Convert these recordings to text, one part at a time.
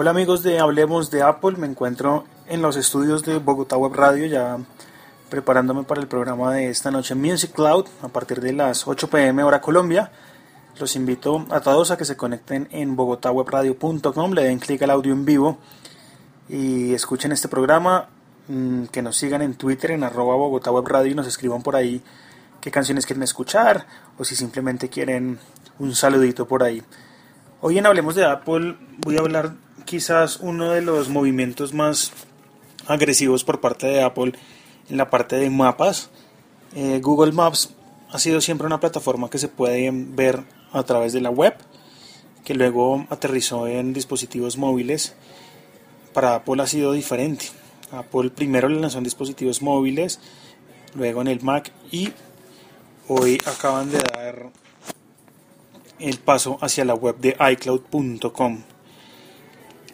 Hola amigos de Hablemos de Apple, me encuentro en los estudios de Bogotá Web Radio ya preparándome para el programa de esta noche Music Cloud a partir de las 8 pm hora Colombia. Los invito a todos a que se conecten en bogotawebradio.com, le den clic al audio en vivo y escuchen este programa, mm, que nos sigan en Twitter en arroba Bogotá Web Radio y nos escriban por ahí qué canciones quieren escuchar o si simplemente quieren un saludito por ahí. Hoy en Hablemos de Apple voy a hablar quizás uno de los movimientos más agresivos por parte de Apple en la parte de mapas. Eh, Google Maps ha sido siempre una plataforma que se puede ver a través de la web, que luego aterrizó en dispositivos móviles. Para Apple ha sido diferente. Apple primero le lanzó en dispositivos móviles, luego en el Mac y hoy acaban de dar el paso hacia la web de iCloud.com.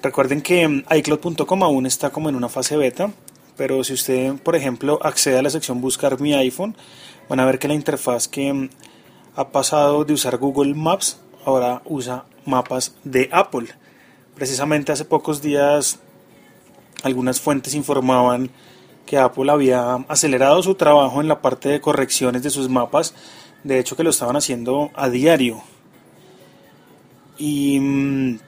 Recuerden que iCloud.com aún está como en una fase beta, pero si usted, por ejemplo, accede a la sección Buscar mi iPhone, van a ver que la interfaz que ha pasado de usar Google Maps ahora usa mapas de Apple. Precisamente hace pocos días algunas fuentes informaban que Apple había acelerado su trabajo en la parte de correcciones de sus mapas, de hecho que lo estaban haciendo a diario. Y mm,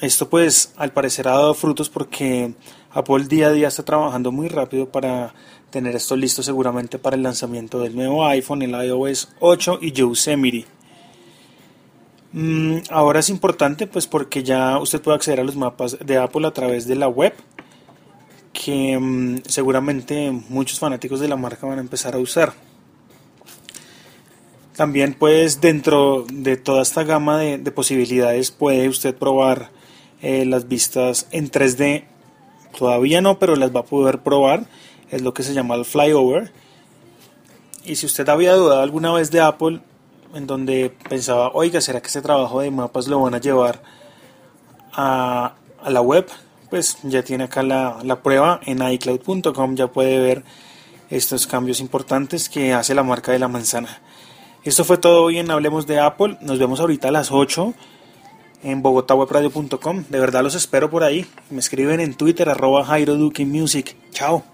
esto pues al parecer ha dado frutos porque Apple día a día está trabajando muy rápido para tener esto listo seguramente para el lanzamiento del nuevo iPhone, el iOS 8 y Yosemite. Mm, ahora es importante pues porque ya usted puede acceder a los mapas de Apple a través de la web que mm, seguramente muchos fanáticos de la marca van a empezar a usar. También pues dentro de toda esta gama de posibilidades puede usted probar eh, las vistas en 3D todavía no, pero las va a poder probar. Es lo que se llama el flyover. Y si usted había dudado alguna vez de Apple, en donde pensaba, oiga, ¿será que ese trabajo de mapas lo van a llevar a, la web? Pues ya tiene acá la prueba en iCloud.com, ya puede ver estos cambios importantes que hace la marca de la manzana. Esto fue todo hoy en Hablemos de Apple. Nos vemos ahorita a las 8 en bogotawebradio.com. De verdad los espero por ahí. Me escriben en Twitter arroba Jairo Music. Chao.